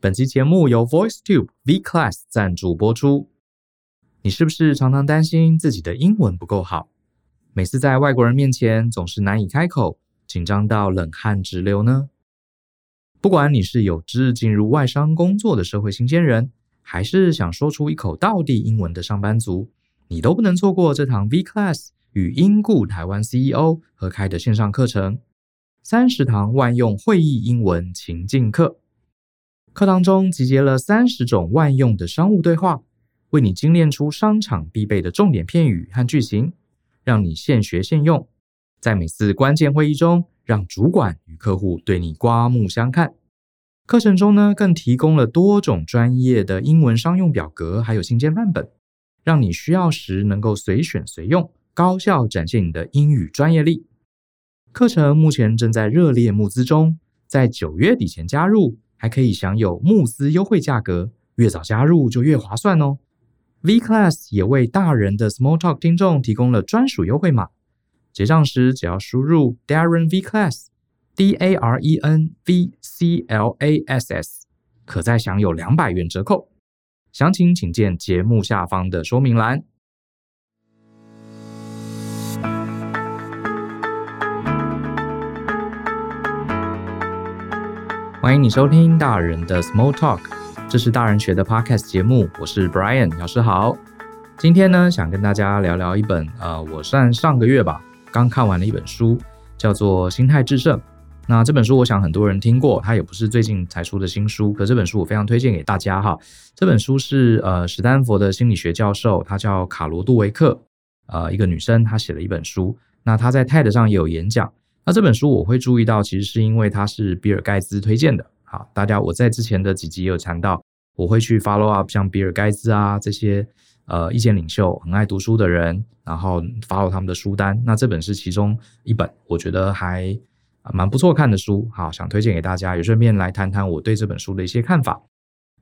本期节目由 VoiceTube V Class 赞助播出。你是不是常常担心自己的英文不够好？每次在外国人面前总是难以开口，紧张到冷汗直流呢？不管你是有志进入外商工作的社会新鲜人，还是想说出一口道地英文的上班族，你都不能错过这堂 V Class 与英固台湾 CEO 合开的线上课程——三十堂万用会议英文情境课。课堂中集结了三十种万用的商务对话，为你精炼出商场必备的重点片语和句型，让你现学现用，在每次关键会议中，让主管与客户对你刮目相看。课程中呢，更提供了多种专业的英文商用表格，还有信件范本，让你需要时能够随选随用，高效展现你的英语专业力。课程目前正在热烈募资中，在九月底前加入。还可以享有募资优惠价格，越早加入就越划算哦。V Class 也为大人的 Small Talk 听众提供了专属优惠码，结账时只要输入 Darren V Class，D A R E N V C L A S S，可再享有两百元折扣。详情请见节目下方的说明栏。欢迎你收听大人的 Small Talk，这是大人学的 Podcast 节目，我是 Brian 老师好。今天呢，想跟大家聊聊一本呃，我算上个月吧刚看完的一本书，叫做《心态致胜》。那这本书我想很多人听过，它也不是最近才出的新书，可这本书我非常推荐给大家哈。这本书是呃史丹佛的心理学教授，她叫卡罗杜维克，呃一个女生，她写了一本书。那她在 TED 上也有演讲。那这本书我会注意到，其实是因为它是比尔盖茨推荐的。好，大家我在之前的几集也有谈到，我会去 follow up 像比尔盖茨啊这些呃意见领袖，很爱读书的人，然后 follow 他们的书单。那这本是其中一本，我觉得还蛮不错看的书。好，想推荐给大家，也顺便来谈谈我对这本书的一些看法。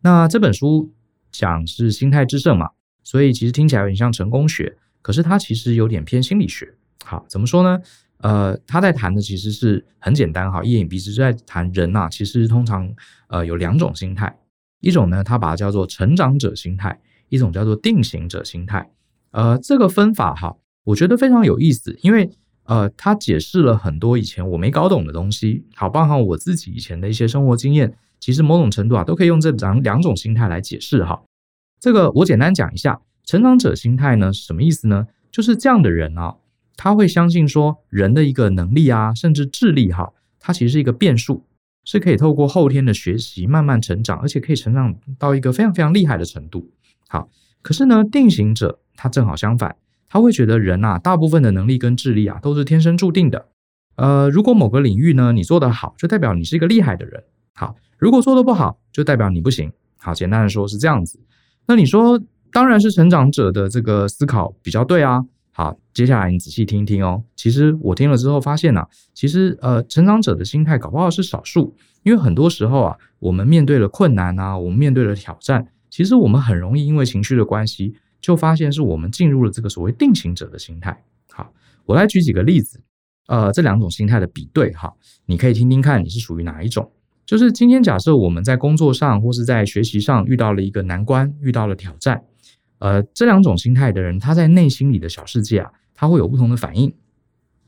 那这本书讲是心态致胜嘛，所以其实听起来有点像成功学，可是它其实有点偏心理学。好，怎么说呢？呃，他在谈的其实是很简单哈，一言以蔽之，就在谈人呐、啊，其实通常呃有两种心态，一种呢，他把它叫做成长者心态，一种叫做定型者心态。呃，这个分法哈，我觉得非常有意思，因为呃，他解释了很多以前我没搞懂的东西，好，包含我自己以前的一些生活经验，其实某种程度啊，都可以用这两两种心态来解释哈。这个我简单讲一下，成长者心态呢是什么意思呢？就是这样的人啊。他会相信说，人的一个能力啊，甚至智力哈，它其实是一个变数，是可以透过后天的学习慢慢成长，而且可以成长到一个非常非常厉害的程度。好，可是呢，定型者他正好相反，他会觉得人啊，大部分的能力跟智力啊都是天生注定的。呃，如果某个领域呢你做得好，就代表你是一个厉害的人。好，如果做得不好，就代表你不行。好，简单的说是这样子。那你说，当然是成长者的这个思考比较对啊。好，接下来你仔细听一听哦。其实我听了之后发现啊，其实呃，成长者的心态搞不好是少数，因为很多时候啊，我们面对了困难啊，我们面对了挑战，其实我们很容易因为情绪的关系，就发现是我们进入了这个所谓定型者的心态。好，我来举几个例子，呃，这两种心态的比对哈，你可以听听看你是属于哪一种。就是今天假设我们在工作上或是在学习上遇到了一个难关，遇到了挑战。呃，这两种心态的人，他在内心里的小世界啊，他会有不同的反应。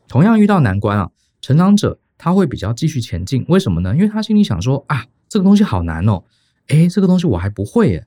同样遇到难关啊，成长者他会比较继续前进。为什么呢？因为他心里想说啊，这个东西好难哦，诶，这个东西我还不会耶，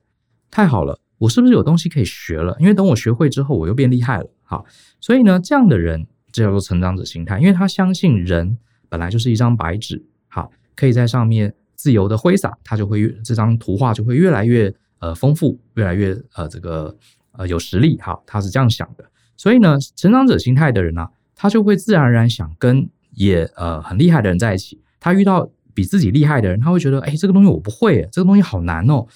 太好了，我是不是有东西可以学了？因为等我学会之后，我又变厉害了。好，所以呢，这样的人这叫做成长者心态，因为他相信人本来就是一张白纸，好，可以在上面自由的挥洒，他就会越这张图画就会越来越。呃，丰富越来越呃，这个呃有实力哈，他是这样想的。所以呢，成长者心态的人呢、他就会自然而然想跟也呃很厉害的人在一起。他遇到比自己厉害的人，他会觉得，哎，这个东西我不会，这个东西好难哦。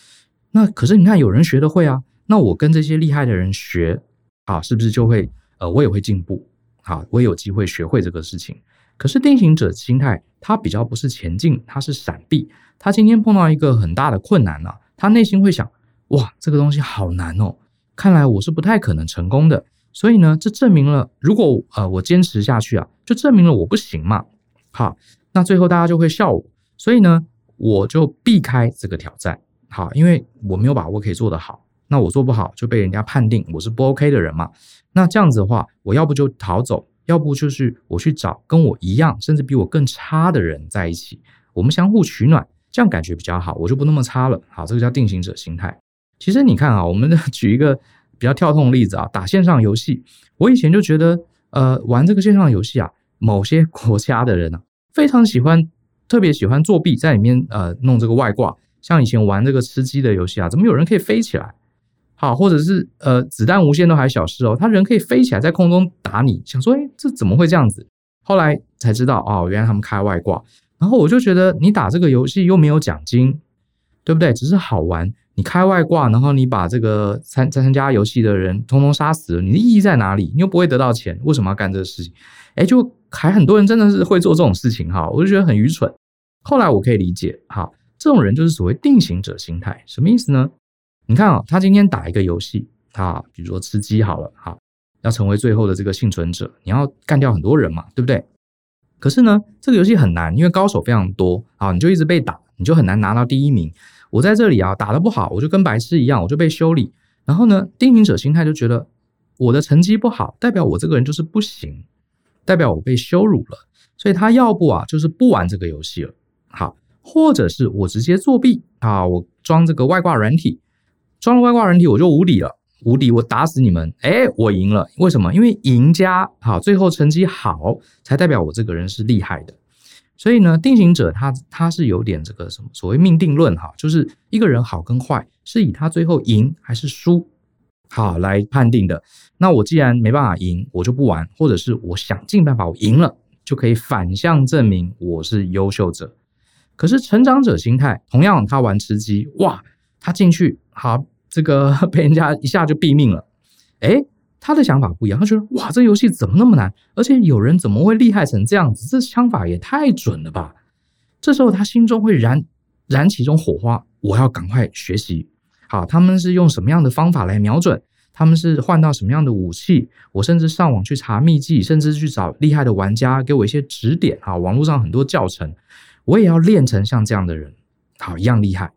那可是你看，有人学得会啊，那我跟这些厉害的人学啊，是不是就会呃，我也会进步？啊，我也有机会学会这个事情。可是定型者心态，他比较不是前进，他是闪避。他今天碰到一个很大的困难啊。他内心会想：哇，这个东西好难哦，看来我是不太可能成功的。所以呢，这证明了，如果呃我坚持下去啊，就证明了我不行嘛。好，那最后大家就会笑我。所以呢，我就避开这个挑战。好，因为我没有把握可以做得好，那我做不好就被人家判定我是不 OK 的人嘛。那这样子的话，我要不就逃走，要不就是我去找跟我一样甚至比我更差的人在一起，我们相互取暖，这样感觉比较好，我就不那么差了。好，这个叫定型者心态。其实你看啊，我们举一个比较跳痛的例子啊，打线上游戏，我以前就觉得，呃，玩这个线上游戏啊，某些国家的人啊，非常喜欢，特别喜欢作弊，在里面呃弄这个外挂。像以前玩这个吃鸡的游戏啊，怎么有人可以飞起来？好，或者是呃子弹无限都还小事哦，他人可以飞起来在空中打你，想说诶，这怎么会这样子？后来才知道哦，原来他们开外挂。然后我就觉得你打这个游戏又没有奖金，对不对？只是好玩，你开外挂，然后你把这个参参加游戏的人通通杀死了，你的意义在哪里？你又不会得到钱，为什么要干这个事情？诶，就还很多人真的是会做这种事情哈，我就觉得很愚蠢。后来我可以理解哈。这种人就是所谓定型者心态，什么意思呢？你看啊，他今天打一个游戏，他比如说吃鸡好了，哈，要成为最后的这个幸存者，你要干掉很多人嘛，对不对？可是呢，这个游戏很难，因为高手非常多啊，你就一直被打，你就很难拿到第一名。我在这里啊，打得不好，我就跟白痴一样，我就被修理。然后呢，定型者心态就觉得我的成绩不好，代表我这个人就是不行，代表我被羞辱了，所以他要不啊，就是不玩这个游戏了。好。或者是我直接作弊啊，我装这个外挂软体，装了外挂软体我就无敌了，无敌，我打死你们，诶，我赢了，为什么？因为赢家好，最后成绩好才代表我这个人是厉害的。所以呢，定型者他他是有点这个什么所谓命定论哈，就是一个人好跟坏是以他最后赢还是输好来判定的。那我既然没办法赢，我就不玩，或者是我想尽办法我赢了，就可以反向证明我是优秀者。可是成长者心态，同样他玩吃鸡，哇，他进去好，这个 被人家一下就毙命了，诶，他的想法不一样，他觉得哇，这游戏怎么那么难？而且有人怎么会厉害成这样子？这枪法也太准了吧！这时候他心中会燃燃起一种火花，我要赶快学习。好，他们是用什么样的方法来瞄准？他们是换到什么样的武器？我甚至上网去查秘籍，甚至去找厉害的玩家给我一些指点。啊，网络上很多教程。我也要练成像这样的人，好，一样厉害。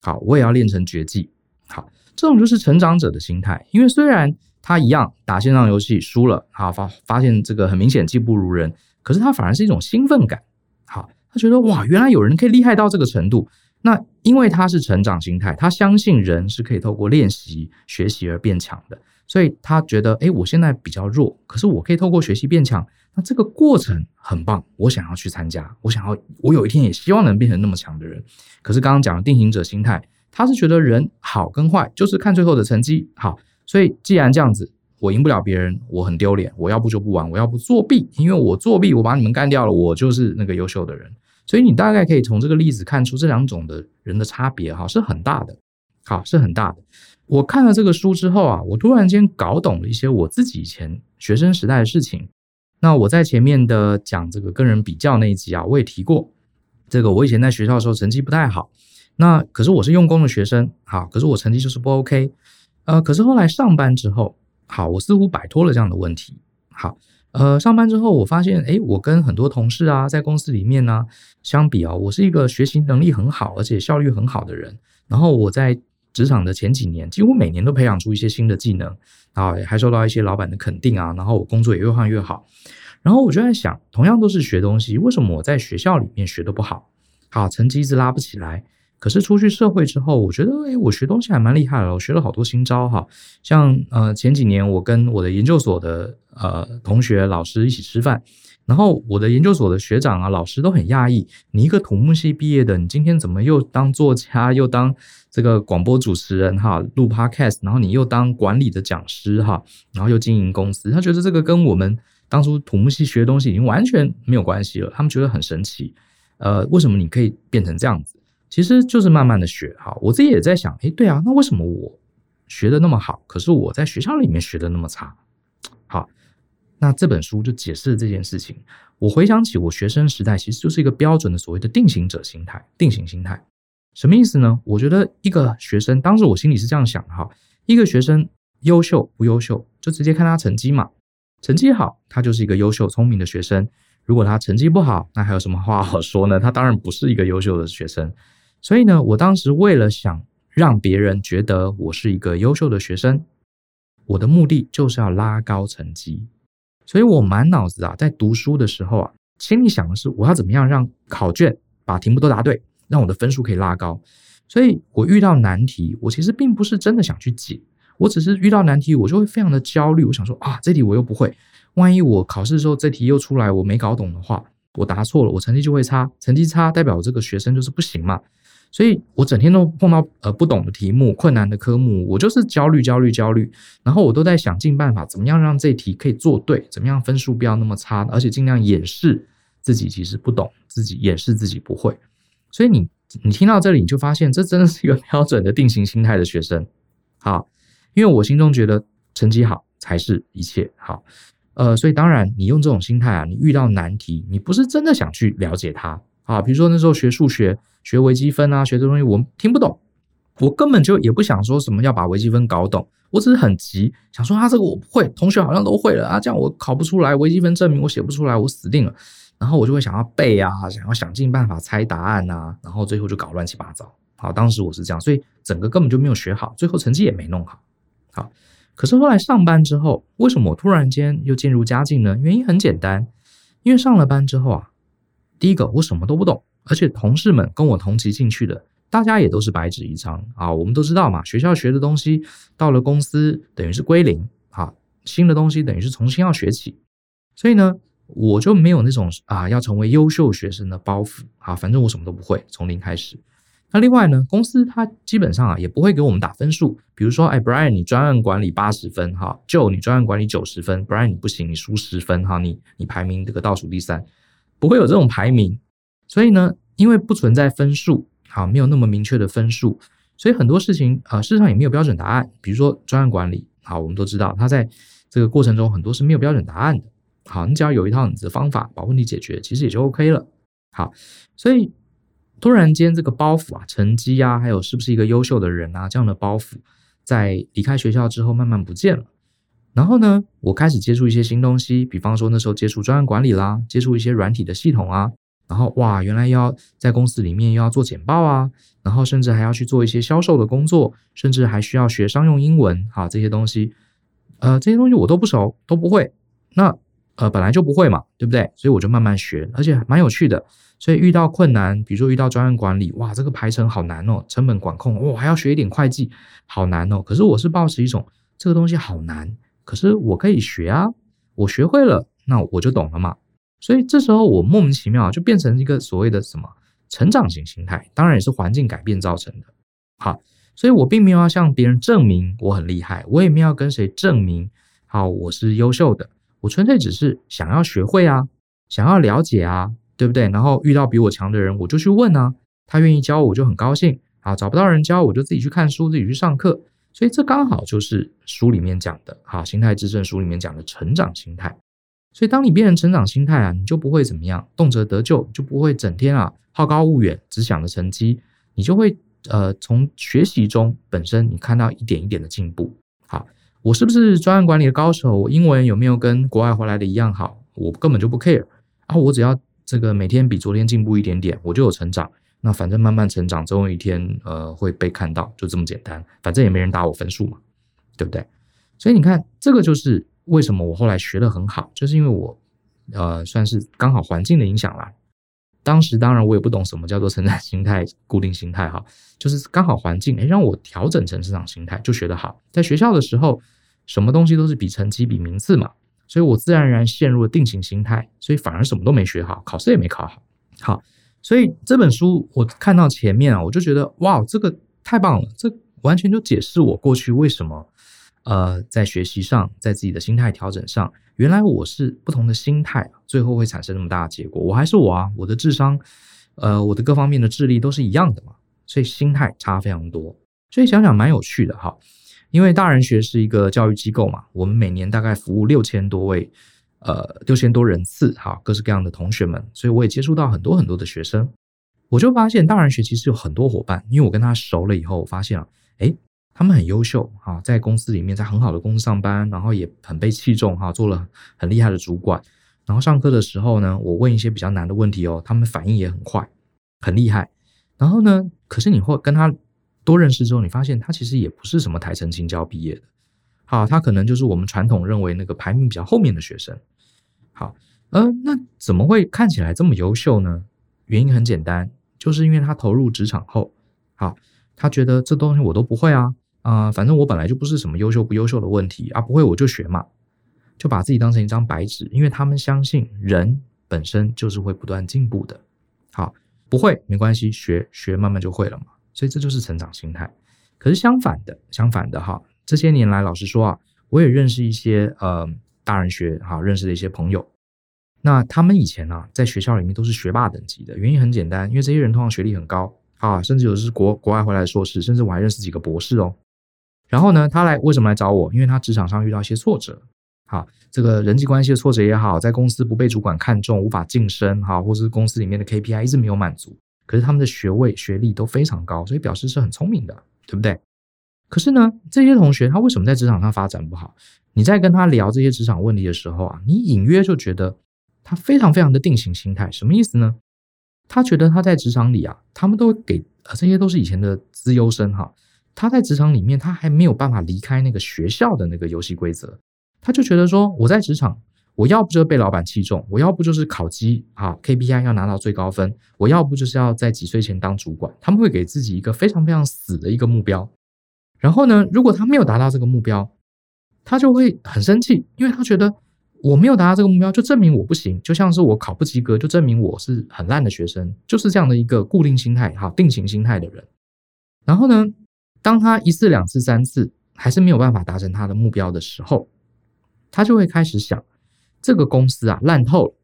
好，我也要练成绝技。好，这种就是成长者的心态。因为虽然他一样打线上游戏输了，好，发发现这个很明显技不如人，可是他反而是一种兴奋感。好，他觉得哇，原来有人可以厉害到这个程度。那因为他是成长心态，他相信人是可以透过练习、学习而变强的。所以他觉得，诶，我现在比较弱，可是我可以透过学习变强。那这个过程很棒，我想要去参加，我想要，我有一天也希望能变成那么强的人。可是刚刚讲的定型者心态，他是觉得人好跟坏就是看最后的成绩。好，所以既然这样子，我赢不了别人，我很丢脸，我要不就不玩，我要不作弊，因为我作弊，我把你们干掉了，我就是那个优秀的人。所以你大概可以从这个例子看出这两种的人的差别，哈，是很大的，好，是很大的。我看了这个书之后啊，我突然间搞懂了一些我自己以前学生时代的事情。那我在前面的讲这个跟人比较那一集啊，我也提过，这个我以前在学校的时候成绩不太好，那可是我是用功的学生，好，可是我成绩就是不 OK，呃，可是后来上班之后，好，我似乎摆脱了这样的问题，好，呃，上班之后我发现，诶，我跟很多同事啊，在公司里面呢，相比啊，我是一个学习能力很好，而且效率很好的人，然后我在。职场的前几年，几乎每年都培养出一些新的技能，啊，还受到一些老板的肯定啊，然后我工作也越换越好。然后我就在想，同样都是学东西，为什么我在学校里面学的不好？好，成绩一直拉不起来。可是出去社会之后，我觉得，哎，我学东西还蛮厉害的，我学了好多新招哈。像呃前几年，我跟我的研究所的呃同学老师一起吃饭。然后我的研究所的学长啊、老师都很讶异，你一个土木系毕业的，你今天怎么又当作家，又当这个广播主持人哈，录 podcast，然后你又当管理的讲师哈，然后又经营公司，他觉得这个跟我们当初土木系学的东西已经完全没有关系了，他们觉得很神奇，呃，为什么你可以变成这样子？其实就是慢慢的学哈，我自己也在想，诶，对啊，那为什么我学的那么好，可是我在学校里面学的那么差？好。那这本书就解释了这件事情。我回想起我学生时代，其实就是一个标准的所谓的定型者心态、定型心态。什么意思呢？我觉得一个学生，当时我心里是这样想的哈：一个学生优秀不优秀，就直接看他成绩嘛。成绩好，他就是一个优秀聪明的学生；如果他成绩不好，那还有什么话好说呢？他当然不是一个优秀的学生。所以呢，我当时为了想让别人觉得我是一个优秀的学生，我的目的就是要拉高成绩。所以我满脑子啊，在读书的时候啊，心里想的是我要怎么样让考卷把题目都答对，让我的分数可以拉高。所以我遇到难题，我其实并不是真的想去解，我只是遇到难题，我就会非常的焦虑。我想说啊，这题我又不会，万一我考试的时候这题又出来我没搞懂的话，我答错了，我成绩就会差，成绩差代表这个学生就是不行嘛。所以我整天都碰到呃不懂的题目、困难的科目，我就是焦虑、焦虑、焦虑。然后我都在想尽办法，怎么样让这题可以做对，怎么样分数不要那么差，而且尽量掩饰自己其实不懂，自己掩饰自己不会。所以你。你听到这里，你就发现这真的是一个标准的定型心态的学生。好，因为我心中觉得成绩好才是一切。好，呃，所以当然你用这种心态啊，你遇到难题，你不是真的想去了解它。啊，比如说那时候学数学、学微积分啊，学这东西我听不懂，我根本就也不想说什么要把微积分搞懂，我只是很急，想说啊，这个我不会，同学好像都会了啊，这样我考不出来，微积分证明我写不出来，我死定了。然后我就会想要背啊，想要想尽办法猜答案啊，然后最后就搞乱七八糟。好，当时我是这样，所以整个根本就没有学好，最后成绩也没弄好。好，可是后来上班之后，为什么我突然间又渐入佳境呢？原因很简单，因为上了班之后啊，第一个我什么都不懂，而且同事们跟我同期进去的，大家也都是白纸一张啊。我们都知道嘛，学校学的东西到了公司等于是归零啊，新的东西等于是重新要学起，所以呢。我就没有那种啊要成为优秀学生的包袱啊，反正我什么都不会，从零开始。那另外呢，公司它基本上啊也不会给我们打分数，比如说，哎，Brian 你专案管理八十分哈，Joe 你专案管理九十分，Brian 你不行，你输十分哈，你你排名这个倒数第三，不会有这种排名。所以呢，因为不存在分数，好，没有那么明确的分数，所以很多事情啊，事实上也没有标准答案。比如说专案管理，好，我们都知道，它在这个过程中很多是没有标准答案的。好，你只要有一套你的方法把问题解决，其实也就 OK 了。好，所以突然间这个包袱啊，成绩啊，还有是不是一个优秀的人啊，这样的包袱，在离开学校之后慢慢不见了。然后呢，我开始接触一些新东西，比方说那时候接触专案管理啦，接触一些软体的系统啊。然后哇，原来要在公司里面又要做简报啊，然后甚至还要去做一些销售的工作，甚至还需要学商用英文。啊，这些东西，呃，这些东西我都不熟，都不会。那呃，本来就不会嘛，对不对？所以我就慢慢学，而且蛮有趣的。所以遇到困难，比如说遇到专案管理，哇，这个排程好难哦，成本管控，哇，还要学一点会计，好难哦。可是我是抱持一种这个东西好难，可是我可以学啊，我学会了，那我就懂了嘛。所以这时候我莫名其妙就变成一个所谓的什么成长型心态，当然也是环境改变造成的。好，所以我并没有要向别人证明我很厉害，我也没有要跟谁证明，好，我是优秀的。我纯粹只是想要学会啊，想要了解啊，对不对？然后遇到比我强的人，我就去问啊，他愿意教我，我就很高兴啊。找不到人教，我就自己去看书，自己去上课。所以这刚好就是书里面讲的，哈，心态致胜书里面讲的成长心态。所以当你变成成长心态啊，你就不会怎么样，动辄得咎，就不会整天啊好高骛远，只想着成绩，你就会呃从学习中本身你看到一点一点的进步。好。我是不是专案管理的高手？我英文有没有跟国外回来的一样好？我根本就不 care 啊！我只要这个每天比昨天进步一点点，我就有成长。那反正慢慢成长，总有一天呃会被看到，就这么简单。反正也没人打我分数嘛，对不对？所以你看，这个就是为什么我后来学得很好，就是因为我呃算是刚好环境的影响啦。当时当然我也不懂什么叫做成长心态、固定心态哈，就是刚好环境诶让我调整成成长心态，就学得好。在学校的时候。什么东西都是比成绩、比名次嘛，所以我自然而然陷入了定型心态，所以反而什么都没学好，考试也没考好。好，所以这本书我看到前面啊，我就觉得哇，这个太棒了，这完全就解释我过去为什么呃在学习上，在自己的心态调整上，原来我是不同的心态，最后会产生那么大的结果。我还是我啊，我的智商，呃，我的各方面的智力都是一样的嘛，所以心态差非常多。所以想想蛮有趣的哈。因为大人学是一个教育机构嘛，我们每年大概服务六千多位，呃，六千多人次，哈，各式各样的同学们，所以我也接触到很多很多的学生，我就发现大人学其实有很多伙伴，因为我跟他熟了以后，我发现啊，诶，他们很优秀，哈，在公司里面，在很好的公司上班，然后也很被器重，哈，做了很厉害的主管，然后上课的时候呢，我问一些比较难的问题哦，他们反应也很快，很厉害。然后呢，可是你会跟他多认识之后，你发现他其实也不是什么台清交毕业的，好，他可能就是我们传统认为那个排名比较后面的学生。好，嗯、呃，那怎么会看起来这么优秀呢？原因很简单，就是因为他投入职场后，好，他觉得这东西我都不会啊，啊、反正我本来就不是什么优秀不优秀的问题啊，不会我就学嘛。就把自己当成一张白纸，因为他们相信人本身就是会不断进步的。好，不会没关系，学学慢慢就会了嘛。所以这就是成长心态。可是相反的，相反的哈，这些年来，老实说啊，我也认识一些呃大人学哈认识的一些朋友。那他们以前啊，在学校里面都是学霸等级的，原因很简单，因为这些人通常学历很高啊，甚至有的是国国外回来的硕士，甚至我还认识几个博士哦。然后呢，他来为什么来找我？因为他职场上遇到一些挫折。好，这个人际关系的挫折也好，在公司不被主管看重，无法晋升，哈，或是公司里面的 KPI 一直没有满足，可是他们的学位、学历都非常高，所以表示是很聪明的，对不对？可是呢，这些同学他为什么在职场上发展不好？你在跟他聊这些职场问题的时候啊，你隐约就觉得他非常非常的定型心态，什么意思呢？他觉得他在职场里啊，他们都给，这些都是以前的资优生哈，他在职场里面他还没有办法离开那个学校的那个游戏规则。他就觉得说，我在职场，我要不就是被老板器重，我要不就是考绩啊，KPI 要拿到最高分，我要不就是要在几岁前当主管。他们会给自己一个非常非常死的一个目标，然后呢，如果他没有达到这个目标，他就会很生气，因为他觉得我没有达到这个目标，就证明我不行，就像是我考不及格，就证明我是很烂的学生，就是这样的一个固定心态，哈，定型心态的人。然后呢，当他一次、两次、三次还是没有办法达成他的目标的时候，他就会开始想，这个公司啊烂透了，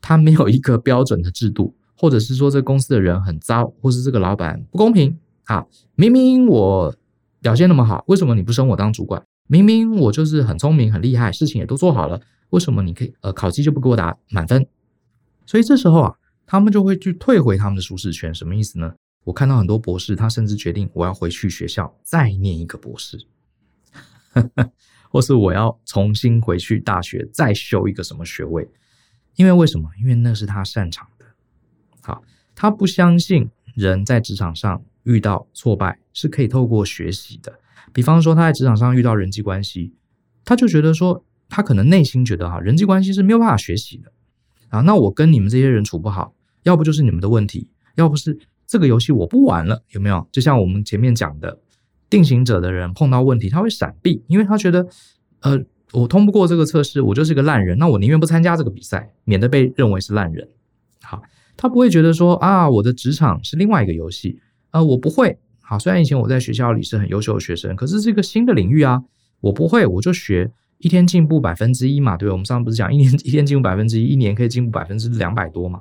他没有一个标准的制度，或者是说这公司的人很糟，或是这个老板不公平啊！明明我表现那么好，为什么你不升我当主管？明明我就是很聪明很厉害，事情也都做好了，为什么你可以呃考绩就不给我打满分？所以这时候啊，他们就会去退回他们的舒适圈，什么意思呢？我看到很多博士，他甚至决定我要回去学校再念一个博士。或是我要重新回去大学再修一个什么学位，因为为什么？因为那是他擅长的。好，他不相信人在职场上遇到挫败是可以透过学习的。比方说他在职场上遇到人际关系，他就觉得说他可能内心觉得哈，人际关系是没有办法学习的啊。那我跟你们这些人处不好，要不就是你们的问题，要不是这个游戏我不玩了，有没有？就像我们前面讲的。定型者的人碰到问题，他会闪避，因为他觉得，呃，我通不过这个测试，我就是个烂人，那我宁愿不参加这个比赛，免得被认为是烂人。好，他不会觉得说啊，我的职场是另外一个游戏，呃，我不会。好，虽然以前我在学校里是很优秀的学生，可是这个新的领域啊，我不会，我就学，一天进步百分之一嘛，对，我们上次不是讲一年 一天进步百分之一，一年可以进步百分之两百多嘛？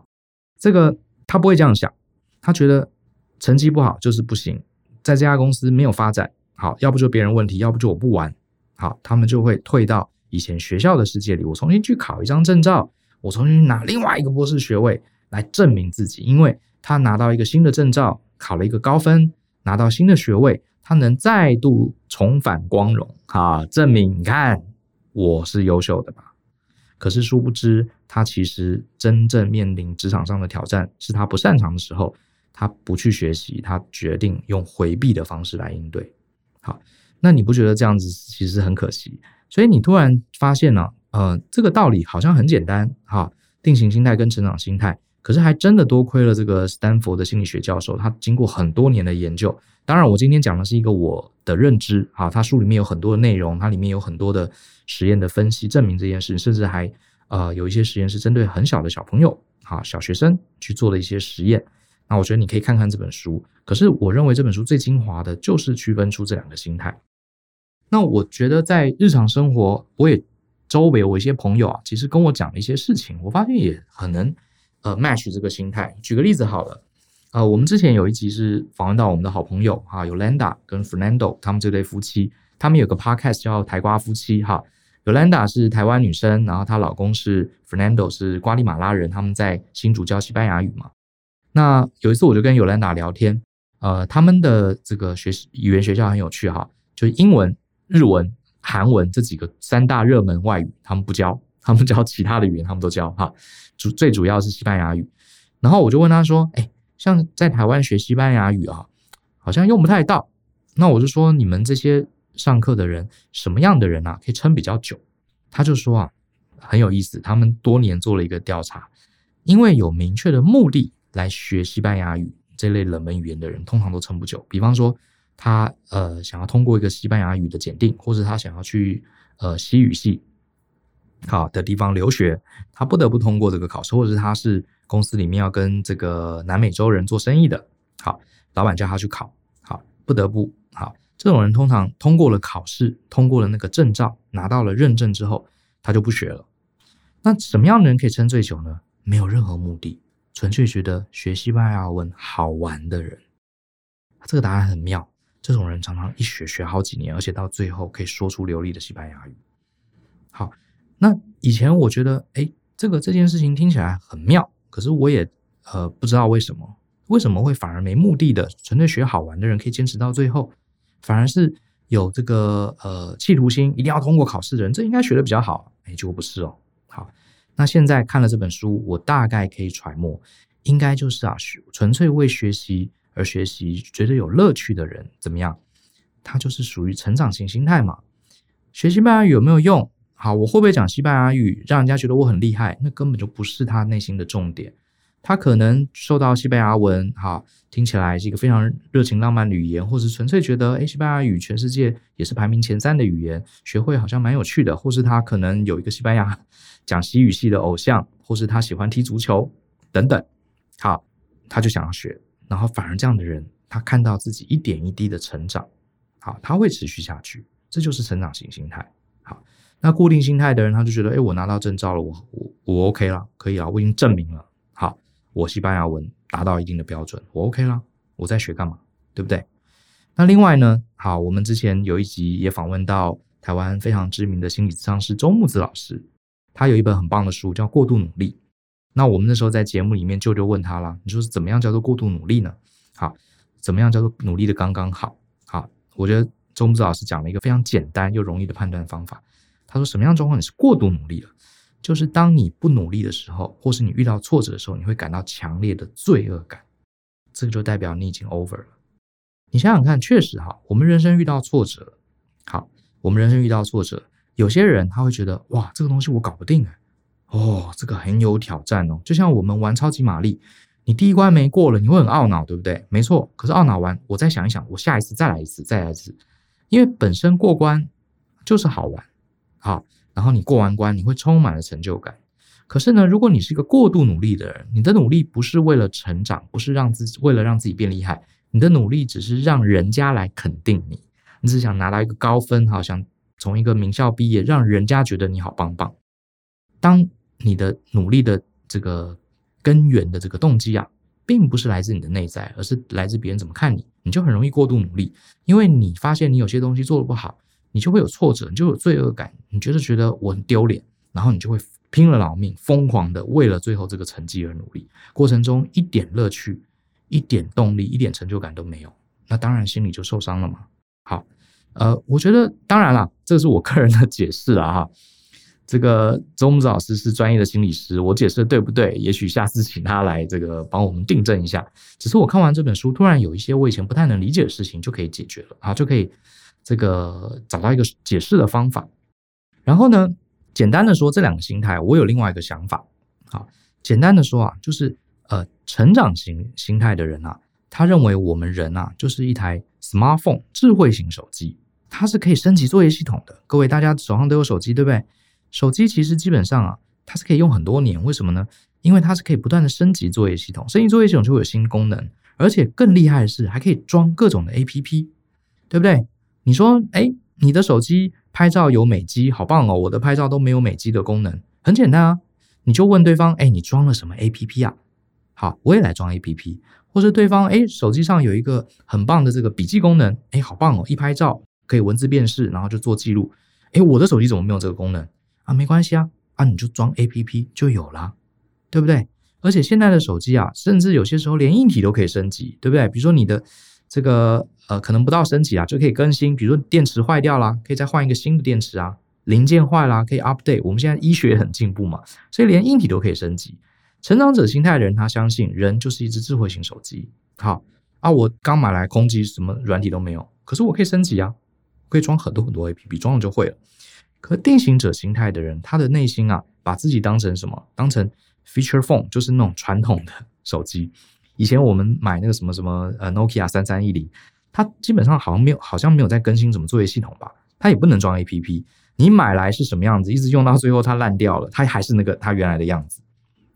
这个他不会这样想，他觉得成绩不好就是不行。在这家公司没有发展好，要不就别人问题，要不就我不玩好，他们就会退到以前学校的世界里。我重新去考一张证照，我重新拿另外一个博士学位来证明自己，因为他拿到一个新的证照，考了一个高分，拿到新的学位，他能再度重返光荣啊，证明你看我是优秀的吧。可是殊不知，他其实真正面临职场上的挑战是他不擅长的时候。他不去学习，他决定用回避的方式来应对。好，那你不觉得这样子其实很可惜？所以你突然发现呢、呃，这个道理好像很简单，哈，定型心态跟成长心态，可是还真的多亏了这个斯坦福的心理学教授，他经过很多年的研究。当然，我今天讲的是一个我的认知，哈，他书里面有很多的内容，它里面有很多的实验的分析，证明这件事，甚至还呃有一些实验是针对很小的小朋友，啊，小学生去做的一些实验。那我觉得你可以看看这本书，可是我认为这本书最精华的就是区分出这两个心态。那我觉得在日常生活，我也周围我一些朋友啊，其实跟我讲了一些事情，我发现也很能呃 match 这个心态。举个例子好了，呃，我们之前有一集是访问到我们的好朋友哈，Yolanda 跟 Fernando 他们这对夫妻，他们有个 podcast 叫台瓜夫妻哈。Yolanda 是台湾女生，然后她老公是 Fernando 是瓜地马拉人，他们在新竹教西班牙语嘛。那有一次我就跟尤兰达聊天，呃，他们的这个学习语言学校很有趣哈，就是英文、日文、韩文这几个三大热门外语他们不教，他们教其他的语言，他们都教哈，主最主要是西班牙语。然后我就问他说：“哎，像在台湾学西班牙语啊，好像用不太到。那我就说，你们这些上课的人，什么样的人啊，可以撑比较久？”他就说啊，很有意思，他们多年做了一个调查，因为有明确的目的来学西班牙语这类冷门语言的人，通常都撑不久。比方说，他呃想要通过一个西班牙语的检定，或者他想要去呃西语系好的地方留学，他不得不通过这个考试，或者是他是。公司里面要跟这个南美洲人做生意的，好，老板叫他去考，好，不得不好。这种人通常通过了考试，通过了那个证照，拿到了认证之后，他就不学了。那什么样的人可以撑最久呢？没有任何目的，纯粹觉得学西班牙文好玩的人。这个答案很妙，这种人常常一学学好几年，而且到最后可以说出流利的西班牙语。好，那以前我觉得，哎，这个这件事情听起来很妙。可是我也呃不知道为什么，为什么会反而没目的的纯粹学好玩的人可以坚持到最后，反而是有这个呃企图心一定要通过考试的人，这应该学的比较好，哎，结果不是哦。好，那现在看了这本书，我大概可以揣摩，应该就是啊，纯粹为学习而学习，觉得有乐趣的人怎么样？他就是属于成长型心态嘛。学习班有没有用？好，我会不会讲西班牙语，让人家觉得我很厉害？那根本就不是他内心的重点。他可能受到西班牙文，哈，听起来是一个非常热情浪漫的语言，或是纯粹觉得，诶，西班牙语全世界也是排名前三的语言，学会好像蛮有趣的。或是他可能有一个西班牙讲西语系的偶像，或是他喜欢踢足球等等。好，他就想要学，然后反而这样的人，他看到自己一点一滴的成长，好，他会持续下去。这就是成长型心态。好。那固定心态的人，他就觉得，哎，我拿到证照了，我我我 OK 了，可以了，我已经证明了，好，我西班牙文达到一定的标准，我 OK 了，我在学干嘛？对不对？那另外呢，好，我们之前有一集也访问到台湾非常知名的心理咨商师周木子老师，他有一本很棒的书叫《过度努力》。那我们那时候在节目里面就就问他了，你说是怎么样叫做过度努力呢？好，怎么样叫做努力的刚刚好？好，我觉得周木子老师讲了一个非常简单又容易的判断方法。他说：“什么样状况你是过度努力了？就是当你不努力的时候，或是你遇到挫折的时候，你会感到强烈的罪恶感。这个就代表你已经 over 了。你想想看，确实哈，我们人生遇到挫折，好，我们人生遇到挫折，有些人他会觉得哇，这个东西我搞不定哎，哦，这个很有挑战哦。就像我们玩超级玛丽，你第一关没过了，你会很懊恼，对不对？没错。可是懊恼完，我再想一想，我下一次再来一次，再来一次，因为本身过关就是好玩。”好，然后你过完关，你会充满了成就感。可是呢，如果你是一个过度努力的人，你的努力不是为了成长，不是让自己为了让自己变厉害，你的努力只是让人家来肯定你，你只想拿到一个高分，好想从一个名校毕业，让人家觉得你好棒棒。当你的努力的这个根源的这个动机啊，并不是来自你的内在，而是来自别人怎么看你，你就很容易过度努力，因为你发现你有些东西做得不好。你就会有挫折，你就有罪恶感，你觉得觉得我很丢脸，然后你就会拼了老命，疯狂的为了最后这个成绩而努力，过程中一点乐趣、一点动力、一点成就感都没有，那当然心里就受伤了嘛。好，呃，我觉得当然啦，这是我个人的解释了哈。这个周木子老师是专业的心理师，我解释的对不对？也许下次请他来这个帮我们订正一下。只是我看完这本书，突然有一些我以前不太能理解的事情就可以解决了啊，就可以。这个找到一个解释的方法，然后呢，简单的说，这两个心态，我有另外一个想法。好，简单的说啊，就是呃，成长型心态的人啊，他认为我们人啊，就是一台 smartphone 智慧型手机，它是可以升级作业系统的。各位大家手上都有手机，对不对？手机其实基本上啊，它是可以用很多年。为什么呢？因为它是可以不断的升级作业系统，升级作业系统就会有新功能，而且更厉害的是，还可以装各种的 APP，对不对？你说，哎，你的手机拍照有美肌，好棒哦！我的拍照都没有美肌的功能，很简单啊，你就问对方，哎，你装了什么 APP 啊？好，我也来装 APP，或者对方，哎，手机上有一个很棒的这个笔记功能，哎，好棒哦！一拍照可以文字辨识，然后就做记录。哎，我的手机怎么没有这个功能啊？没关系啊，啊，你就装 APP 就有了，对不对？而且现在的手机啊，甚至有些时候连硬体都可以升级，对不对？比如说你的这个。呃，可能不到升级啊，就可以更新。比如说电池坏掉了，可以再换一个新的电池啊，零件坏啦，可以 update。我们现在医学也很进步嘛，所以连硬体都可以升级。成长者心态的人，他相信人就是一只智慧型手机。好啊，我刚买来空机，什么软体都没有，可是我可以升级啊，可以装很多很多 APP，装了就会了。可定型者心态的人，他的内心啊，把自己当成什么？当成 feature phone，就是那种传统的手机。以前我们买那个什么什么呃 Nokia 三三一零，它基本上好像没有，好像没有在更新什么作业系统吧？它也不能装 APP。你买来是什么样子，一直用到最后它烂掉了，它还是那个它原来的样子。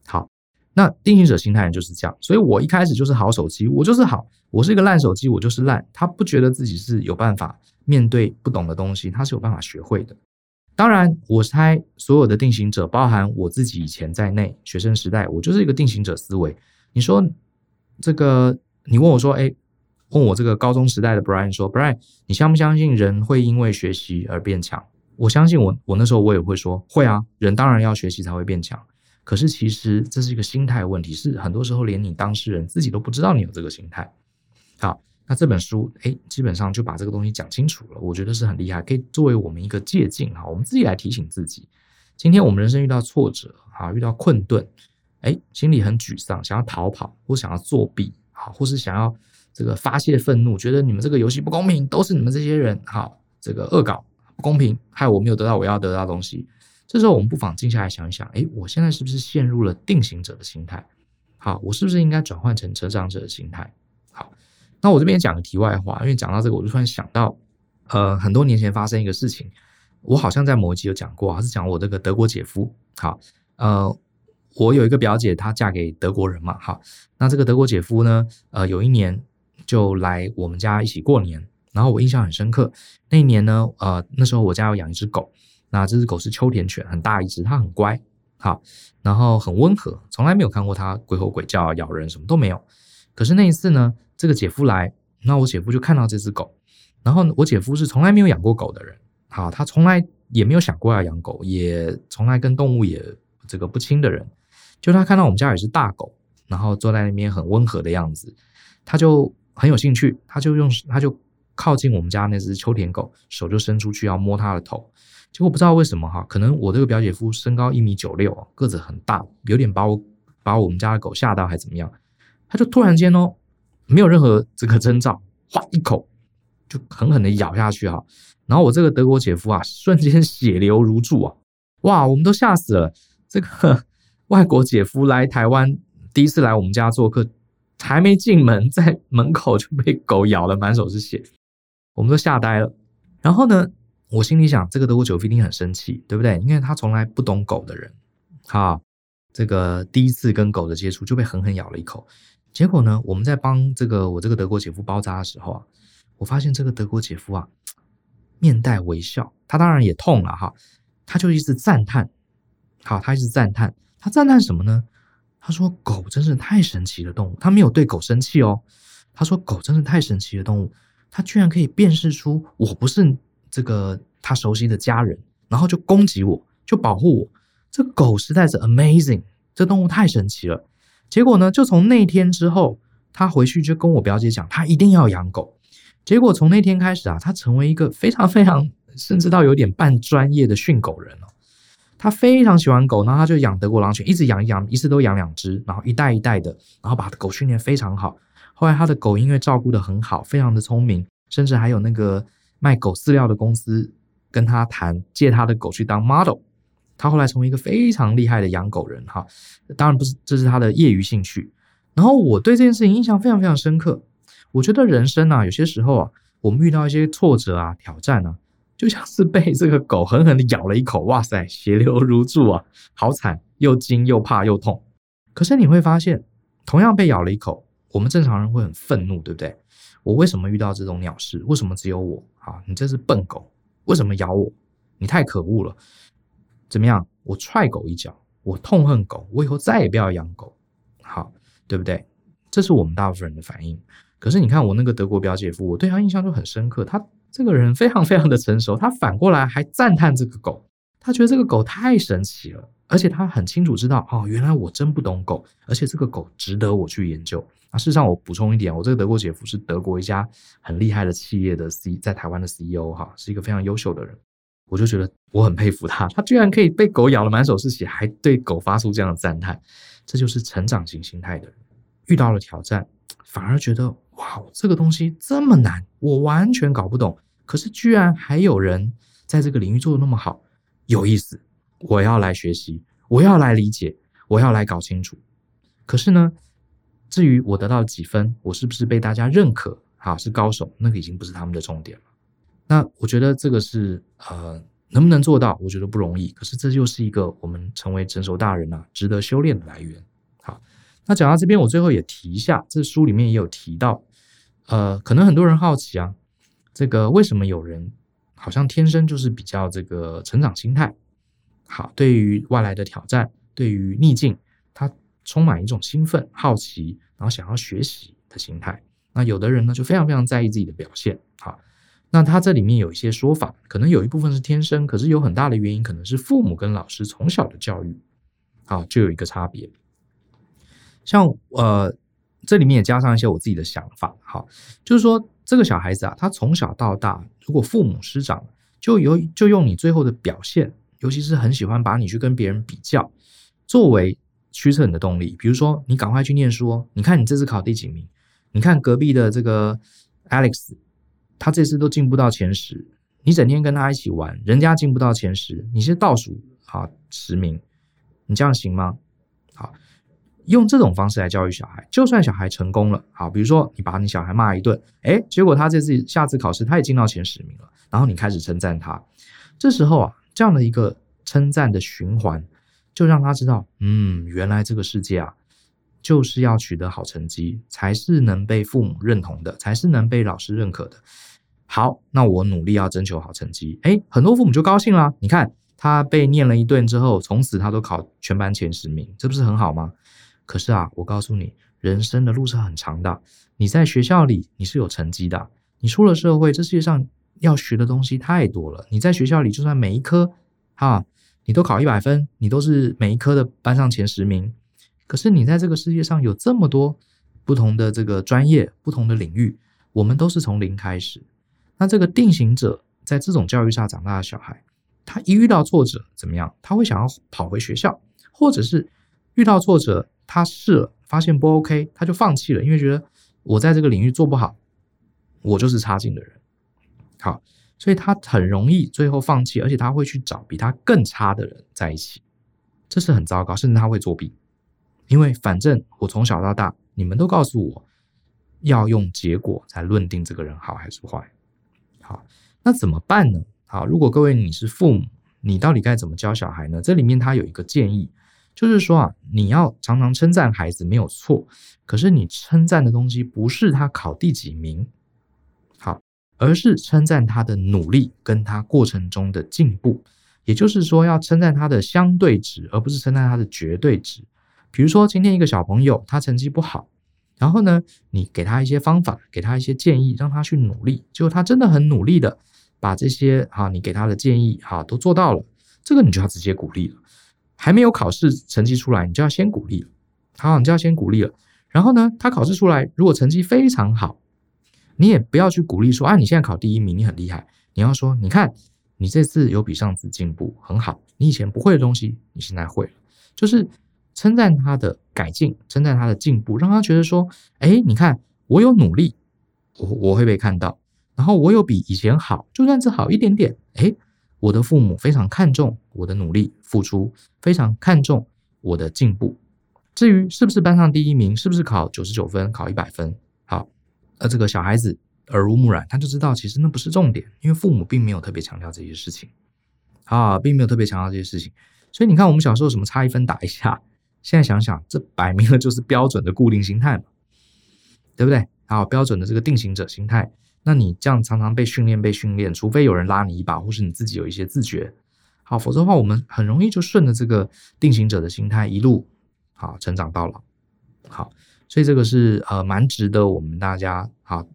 好。那定型者心态就是这样，所以我一开始就是好手机，我就是好，我是一个烂手机，我就是烂。他不觉得自己是有办法面对不懂的东西，他是有办法学会的。当然，我猜所有的定型者，包含我自己以前在内，学生时代我就是一个定型者思维。你说这个，你问我说，哎，问我这个高中时代的 Brian 说，Brian，你相不相信人会因为学习而变强？我相信我，我那时候我也会说，会啊，人当然要学习才会变强。可是其实这是一个心态问题，是很多时候连你当事人自己都不知道你有这个心态。好，那这本书诶，基本上就把这个东西讲清楚了，我觉得是很厉害，可以作为我们一个借鉴哈，我们自己来提醒自己。今天我们人生遇到挫折啊，遇到困顿，诶，心里很沮丧，想要逃跑，或想要作弊，好，或是想要这个发泄愤怒，觉得你们这个游戏不公平，都是你们这些人好，这个恶搞不公平，害我没有得到我要得到的东西。这时候，我们不妨静下来想一想：哎，我现在是不是陷入了定型者的心态？好，我是不是应该转换成成长者的心态？好，那我这边讲个题外话，因为讲到这个，我就突然想到，呃，很多年前发生一个事情，我好像在某一集有讲过，还是讲我这个德国姐夫。好，呃，我有一个表姐，她嫁给德国人嘛。好，那这个德国姐夫呢，呃，有一年就来我们家一起过年，然后我印象很深刻。那一年呢，呃，那时候我家要养一只狗。那这只狗是秋田犬，很大一只，它很乖，好，然后很温和，从来没有看过它鬼吼鬼叫、咬人，什么都没有。可是那一次呢，这个姐夫来，那我姐夫就看到这只狗，然后我姐夫是从来没有养过狗的人，好，他从来也没有想过要养狗，也从来跟动物也这个不亲的人，就他看到我们家有一只大狗，然后坐在那边很温和的样子，他就很有兴趣，他就用他就靠近我们家那只秋田狗，手就伸出去要摸它的头。结果不知道为什么哈，可能我这个表姐夫身高一米九六，个子很大，有点把我把我们家的狗吓到，还怎么样？他就突然间哦，没有任何这个征兆，哗一口就狠狠的咬下去哈。然后我这个德国姐夫啊，瞬间血流如注啊，哇，我们都吓死了。这个外国姐夫来台湾第一次来我们家做客，还没进门，在门口就被狗咬了满手是血，我们都吓呆了。然后呢，我心里想，这个德国姐夫一定很生气，对不对？因为他从来不懂狗的人，好，这个第一次跟狗的接触就被狠狠咬了一口。结果呢，我们在帮这个我这个德国姐夫包扎的时候啊，我发现这个德国姐夫啊，面带微笑，他当然也痛了哈，他就一直赞叹，好，他一直赞叹，他赞叹什么呢？他说狗真是太神奇的动物，他没有对狗生气哦，他说狗真是太神奇的动物，他居然可以辨识出我不是。这个他熟悉的家人，然后就攻击我，就保护我。这狗实在是 amazing，这动物太神奇了。结果呢，就从那天之后，他回去就跟我表姐讲，他一定要养狗。结果从那天开始啊，他成为一个非常非常，甚至到有点半专业的训狗人了。他非常喜欢狗，然后他就养德国狼犬，一直养一养，一次都养两只，然后一代一代的，然后把狗训练非常好。后来他的狗因为照顾得很好，非常的聪明，甚至还有那个。卖狗饲料的公司跟他谈，借他的狗去当 model，他后来成为一个非常厉害的养狗人哈。当然不是，这是他的业余兴趣。然后我对这件事情印象非常非常深刻。我觉得人生啊，有些时候啊，我们遇到一些挫折啊、挑战啊，就像是被这个狗狠狠的咬了一口，哇塞，血流如注啊，好惨，又惊又怕又痛。可是你会发现，同样被咬了一口，我们正常人会很愤怒，对不对？我为什么遇到这种鸟事？为什么只有我？啊，你这是笨狗，为什么咬我？你太可恶了！怎么样？我踹狗一脚，我痛恨狗，我以后再也不要养狗。好，对不对？这是我们大部分人的反应。可是你看我那个德国表姐夫，我对他印象就很深刻。他这个人非常非常的成熟，他反过来还赞叹这个狗，他觉得这个狗太神奇了。而且他很清楚知道，哦，原来我真不懂狗，而且这个狗值得我去研究。啊，事实上我补充一点，我这个德国姐夫是德国一家很厉害的企业的 C，在台湾的 CEO 哈，是一个非常优秀的人。我就觉得我很佩服他，他居然可以被狗咬了满手是血，还对狗发出这样的赞叹。这就是成长型心态的人，遇到了挑战，反而觉得哇，这个东西这么难，我完全搞不懂。可是居然还有人在这个领域做得那么好，有意思，我要来学习，我要来理解，我要来搞清楚。可是呢，至于我得到几分，我是不是被大家认可，哈，是高手，那个已经不是他们的重点了。那我觉得这个是呃，能不能做到？我觉得不容易。可是这就是一个我们成为成熟大人啊，值得修炼的来源。好，那讲到这边，我最后也提一下，这书里面也有提到，呃，可能很多人好奇啊，这个为什么有人好像天生就是比较这个成长心态？好，对于外来的挑战，对于逆境，他充满一种兴奋、好奇，然后想要学习的心态。那有的人呢，就非常非常在意自己的表现。好。那他这里面有一些说法，可能有一部分是天生，可是有很大的原因，可能是父母跟老师从小的教育，好，就有一个差别。像呃，这里面也加上一些我自己的想法，好，就是说这个小孩子啊，他从小到大，如果父母师长就由就用你最后的表现，尤其是很喜欢把你去跟别人比较，作为驱策你的动力，比如说你赶快去念书哦，你看你这次考第几名？你看隔壁的这个 Alex。他这次都进不到前十，你整天跟他一起玩，人家进不到前十，你是倒数啊十名，你这样行吗？好，用这种方式来教育小孩，就算小孩成功了，好，比如说你把你小孩骂一顿，哎，结果他这次下次考试他也进到前十名了，然后你开始称赞他，这时候啊，这样的一个称赞的循环，就让他知道，嗯，原来这个世界啊。就是要取得好成绩，才是能被父母认同的，才是能被老师认可的。好，那我努力要征求好成绩。诶，很多父母就高兴啦。你看他被念了一顿之后，从此他都考全班前十名，这不是很好吗？可是啊，我告诉你，人生的路是很长的。你在学校里你是有成绩的，你出了社会，这世界上要学的东西太多了。你在学校里，就算每一科哈，你都考一百分，你都是每一科的班上前十名。可是你在这个世界上有这么多不同的这个专业、不同的领域，我们都是从零开始。那这个定型者在这种教育下长大的小孩，他一遇到挫折怎么样？他会想要跑回学校，或者是遇到挫折，他试了发现不 OK，他就放弃了，因为觉得我在这个领域做不好，我就是差劲的人。好，所以他很容易最后放弃，而且他会去找比他更差的人在一起，这是很糟糕，甚至他会作弊。因为反正我从小到大，你们都告诉我要用结果才论定这个人好还是坏。好，那怎么办呢？好，如果各位你是父母，你到底该怎么教小孩呢？这里面他有一个建议，就是说啊，你要常常称赞孩子没有错，可是你称赞的东西不是他考第几名，好，而是称赞他的努力跟他过程中的进步。也就是说，要称赞他的相对值，而不是称赞他的绝对值。比如说，今天一个小朋友他成绩不好，然后呢，你给他一些方法，给他一些建议，让他去努力，结果他真的很努力的把这些哈你给他的建议哈都做到了，这个你就要直接鼓励了。还没有考试成绩出来，你就要先鼓励。好，你就要先鼓励了。然后呢，他考试出来，如果成绩非常好，你也不要去鼓励说啊，你现在考第一名，你很厉害。你要说，你看你这次有比上次进步很好，你以前不会的东西，你现在会了，就是。称赞他的改进，称赞他的进步，让他觉得说：“哎，你看我有努力，我我会被看到，然后我有比以前好，就算是好一点点。哎，我的父母非常看重我的努力付出，非常看重我的进步。至于是不是班上第一名，是不是考九十九分，考一百分，好，呃，这个小孩子耳濡目染，他就知道其实那不是重点，因为父母并没有特别强调这些事情，啊，并没有特别强调这些事情。所以你看，我们小时候什么差一分打一下。”现在想想，这摆明了就是标准的固定心态嘛，对不对？好，标准的这个定型者心态，那你这样常常被训练、被训练，除非有人拉你一把，或是你自己有一些自觉，好，否则的话，我们很容易就顺着这个定型者的心态一路好成长到老。好，所以这个是呃蛮值得我们大家好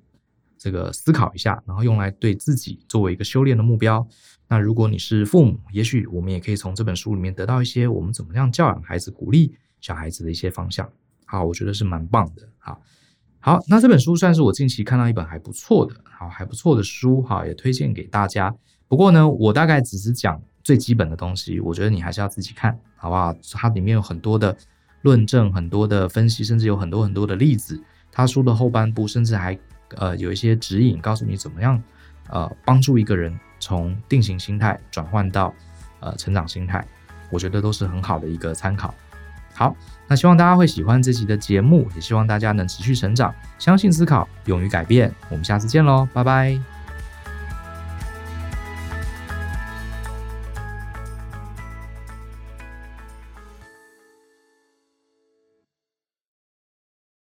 这个思考一下，然后用来对自己作为一个修炼的目标。那如果你是父母，也许我们也可以从这本书里面得到一些我们怎么样教养孩子、鼓励小孩子的一些方向。好，我觉得是蛮棒的。好，好，那这本书算是我近期看到一本还不错的，好还不错的书，哈，也推荐给大家。不过呢，我大概只是讲最基本的东西，我觉得你还是要自己看，好不好？它里面有很多的论证，很多的分析，甚至有很多很多的例子。他书的后半部甚至还呃有一些指引，告诉你怎么样呃帮助一个人从定型心态转换到呃成长心态，我觉得都是很好的一个参考。好，那希望大家会喜欢这期的节目，也希望大家能持续成长，相信思考，勇于改变。我们下次见喽，拜拜。